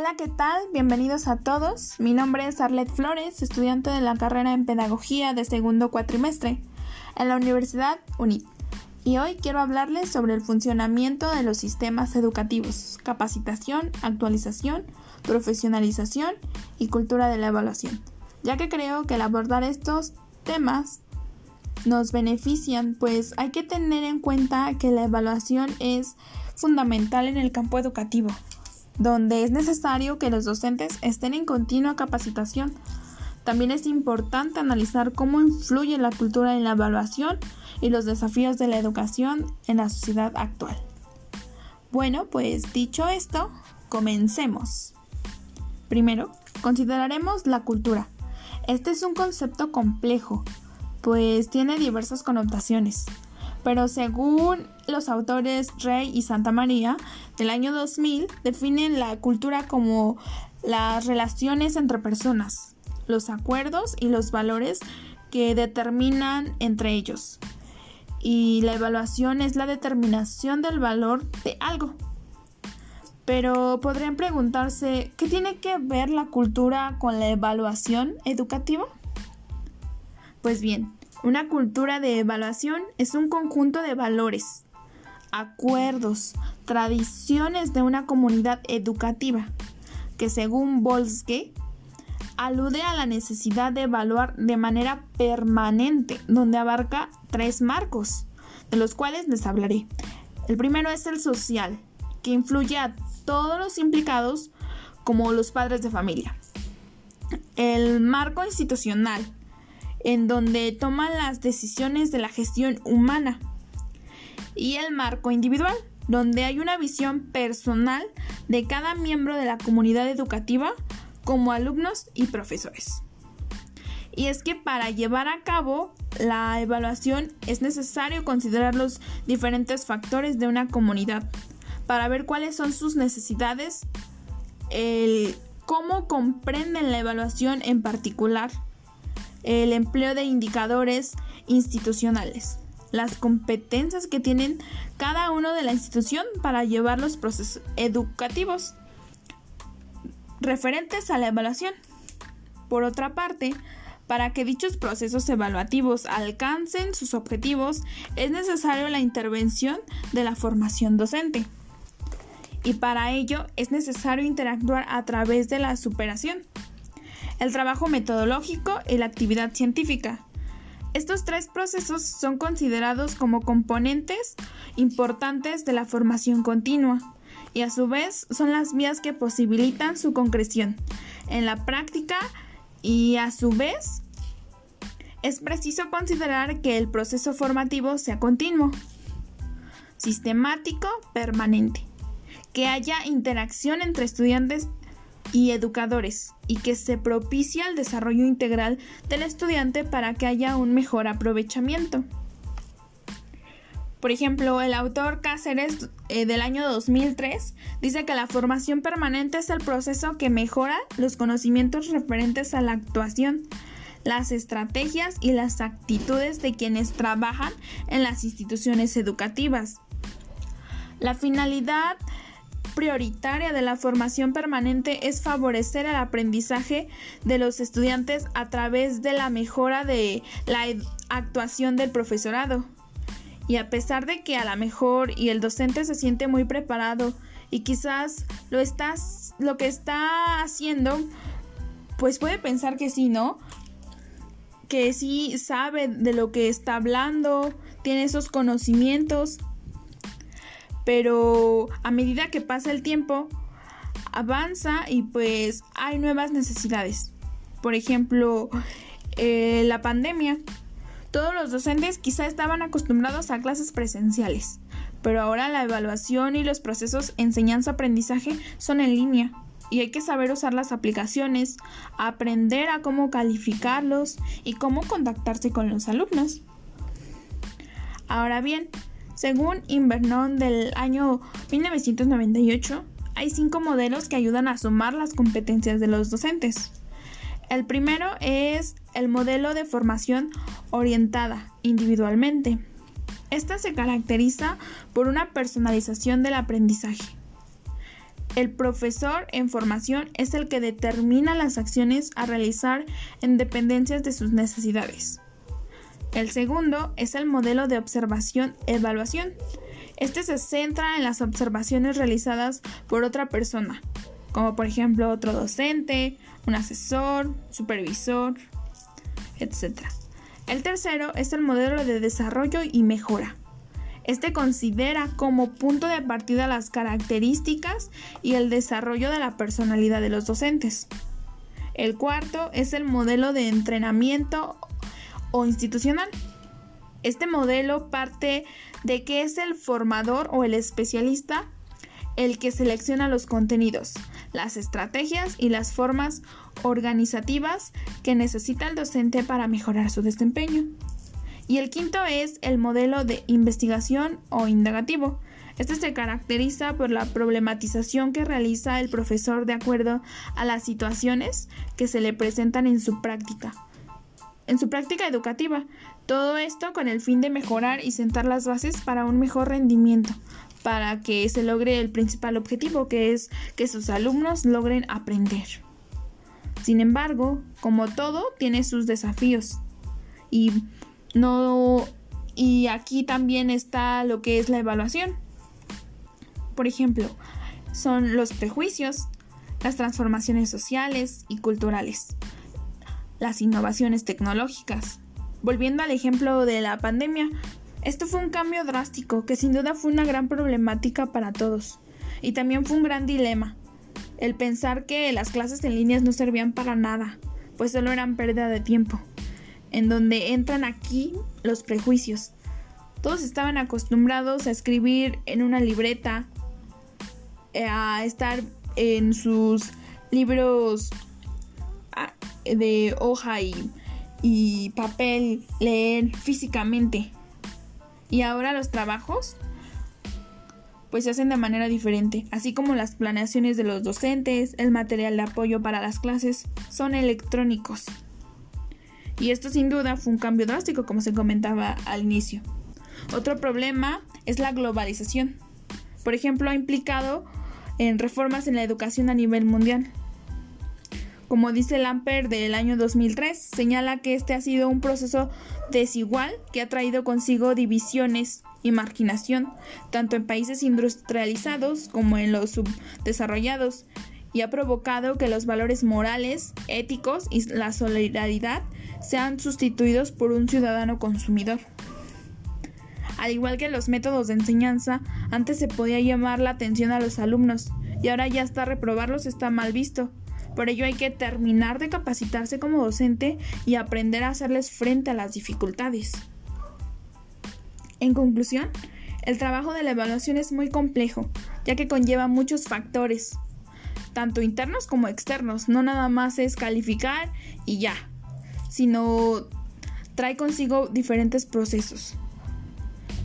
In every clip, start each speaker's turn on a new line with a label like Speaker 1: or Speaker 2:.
Speaker 1: Hola, ¿qué tal? Bienvenidos a todos. Mi nombre es Arlette Flores, estudiante de la carrera en Pedagogía de segundo cuatrimestre en la Universidad UNIT. Y hoy quiero hablarles sobre el funcionamiento de los sistemas educativos, capacitación, actualización, profesionalización y cultura de la evaluación, ya que creo que al abordar estos temas nos benefician, pues hay que tener en cuenta que la evaluación es fundamental en el campo educativo donde es necesario que los docentes estén en continua capacitación. También es importante analizar cómo influye la cultura en la evaluación y los desafíos de la educación en la sociedad actual. Bueno, pues dicho esto, comencemos. Primero, consideraremos la cultura. Este es un concepto complejo, pues tiene diversas connotaciones pero según los autores Rey y Santa María del año 2000 definen la cultura como las relaciones entre personas, los acuerdos y los valores que determinan entre ellos. Y la evaluación es la determinación del valor de algo. Pero podrían preguntarse, ¿qué tiene que ver la cultura con la evaluación educativa? Pues bien, una cultura de evaluación es un conjunto de valores, acuerdos, tradiciones de una comunidad educativa que según Bolske alude a la necesidad de evaluar de manera permanente, donde abarca tres marcos, de los cuales les hablaré. El primero es el social, que influye a todos los implicados como los padres de familia. El marco institucional, en donde toman las decisiones de la gestión humana. Y el marco individual, donde hay una visión personal de cada miembro de la comunidad educativa como alumnos y profesores. Y es que para llevar a cabo la evaluación es necesario considerar los diferentes factores de una comunidad para ver cuáles son sus necesidades, el cómo comprenden la evaluación en particular el empleo de indicadores institucionales, las competencias que tienen cada uno de la institución para llevar los procesos educativos referentes a la evaluación. Por otra parte, para que dichos procesos evaluativos alcancen sus objetivos, es necesario la intervención de la formación docente. Y para ello es necesario interactuar a través de la superación el trabajo metodológico y la actividad científica. Estos tres procesos son considerados como componentes importantes de la formación continua y a su vez son las vías que posibilitan su concreción en la práctica y a su vez es preciso considerar que el proceso formativo sea continuo, sistemático, permanente, que haya interacción entre estudiantes y educadores y que se propicia el desarrollo integral del estudiante para que haya un mejor aprovechamiento. Por ejemplo, el autor Cáceres eh, del año 2003 dice que la formación permanente es el proceso que mejora los conocimientos referentes a la actuación, las estrategias y las actitudes de quienes trabajan en las instituciones educativas. La finalidad prioritaria de la formación permanente es favorecer el aprendizaje de los estudiantes a través de la mejora de la actuación del profesorado. Y a pesar de que a lo mejor y el docente se siente muy preparado y quizás lo estás lo que está haciendo pues puede pensar que sí, ¿no? Que sí sabe de lo que está hablando, tiene esos conocimientos, pero a medida que pasa el tiempo, avanza y pues hay nuevas necesidades. Por ejemplo, eh, la pandemia. Todos los docentes quizá estaban acostumbrados a clases presenciales, pero ahora la evaluación y los procesos enseñanza-aprendizaje son en línea y hay que saber usar las aplicaciones, aprender a cómo calificarlos y cómo contactarse con los alumnos. Ahora bien, según Invernon del año 1998, hay cinco modelos que ayudan a sumar las competencias de los docentes. El primero es el modelo de formación orientada individualmente. Esta se caracteriza por una personalización del aprendizaje. El profesor en formación es el que determina las acciones a realizar en dependencias de sus necesidades. El segundo es el modelo de observación-evaluación. Este se centra en las observaciones realizadas por otra persona, como por ejemplo otro docente, un asesor, supervisor, etc. El tercero es el modelo de desarrollo y mejora. Este considera como punto de partida las características y el desarrollo de la personalidad de los docentes. El cuarto es el modelo de entrenamiento o institucional. Este modelo parte de que es el formador o el especialista el que selecciona los contenidos, las estrategias y las formas organizativas que necesita el docente para mejorar su desempeño. Y el quinto es el modelo de investigación o indagativo. Este se caracteriza por la problematización que realiza el profesor de acuerdo a las situaciones que se le presentan en su práctica. En su práctica educativa. Todo esto con el fin de mejorar y sentar las bases para un mejor rendimiento, para que se logre el principal objetivo, que es que sus alumnos logren aprender. Sin embargo, como todo, tiene sus desafíos. Y no, y aquí también está lo que es la evaluación. Por ejemplo, son los prejuicios, las transformaciones sociales y culturales, las innovaciones tecnológicas. Volviendo al ejemplo de la pandemia, esto fue un cambio drástico que sin duda fue una gran problemática para todos y también fue un gran dilema. El pensar que las clases en línea no servían para nada, pues solo eran pérdida de tiempo en donde entran aquí los prejuicios. Todos estaban acostumbrados a escribir en una libreta, eh, a estar en sus libros de hoja y, y papel, leer físicamente. Y ahora los trabajos pues se hacen de manera diferente, así como las planeaciones de los docentes, el material de apoyo para las clases son electrónicos. Y esto sin duda fue un cambio drástico, como se comentaba al inicio. Otro problema es la globalización. Por ejemplo, ha implicado en reformas en la educación a nivel mundial. Como dice Lamper del año 2003, señala que este ha sido un proceso desigual que ha traído consigo divisiones y marginación, tanto en países industrializados como en los subdesarrollados, y ha provocado que los valores morales, éticos y la solidaridad sean sustituidos por un ciudadano consumidor. Al igual que los métodos de enseñanza, antes se podía llamar la atención a los alumnos y ahora ya hasta reprobarlos está mal visto. Por ello hay que terminar de capacitarse como docente y aprender a hacerles frente a las dificultades. En conclusión, el trabajo de la evaluación es muy complejo, ya que conlleva muchos factores, tanto internos como externos. No nada más es calificar y ya, sino trae consigo diferentes procesos,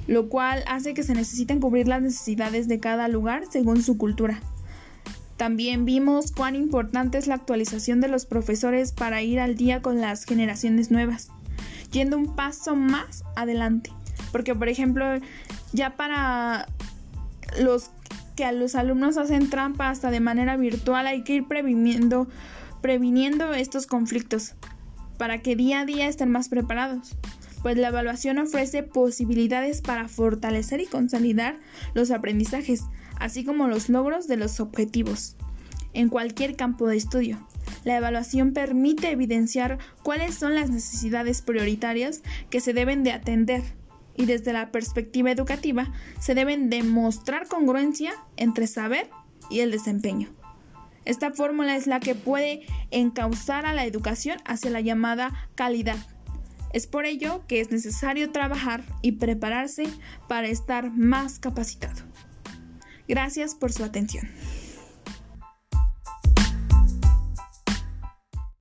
Speaker 1: lo cual hace que se necesiten cubrir las necesidades de cada lugar según su cultura. También vimos cuán importante es la actualización de los profesores para ir al día con las generaciones nuevas, yendo un paso más adelante. Porque, por ejemplo, ya para los que a los alumnos hacen trampa hasta de manera virtual hay que ir previniendo, previniendo estos conflictos para que día a día estén más preparados, pues la evaluación ofrece posibilidades para fortalecer y consolidar los aprendizajes, así como los logros de los objetivos en cualquier campo de estudio. La evaluación permite evidenciar cuáles son las necesidades prioritarias que se deben de atender y desde la perspectiva educativa se deben demostrar congruencia entre saber y el desempeño. Esta fórmula es la que puede encauzar a la educación hacia la llamada calidad. Es por ello que es necesario trabajar y prepararse para estar más capacitado. Gracias por su atención.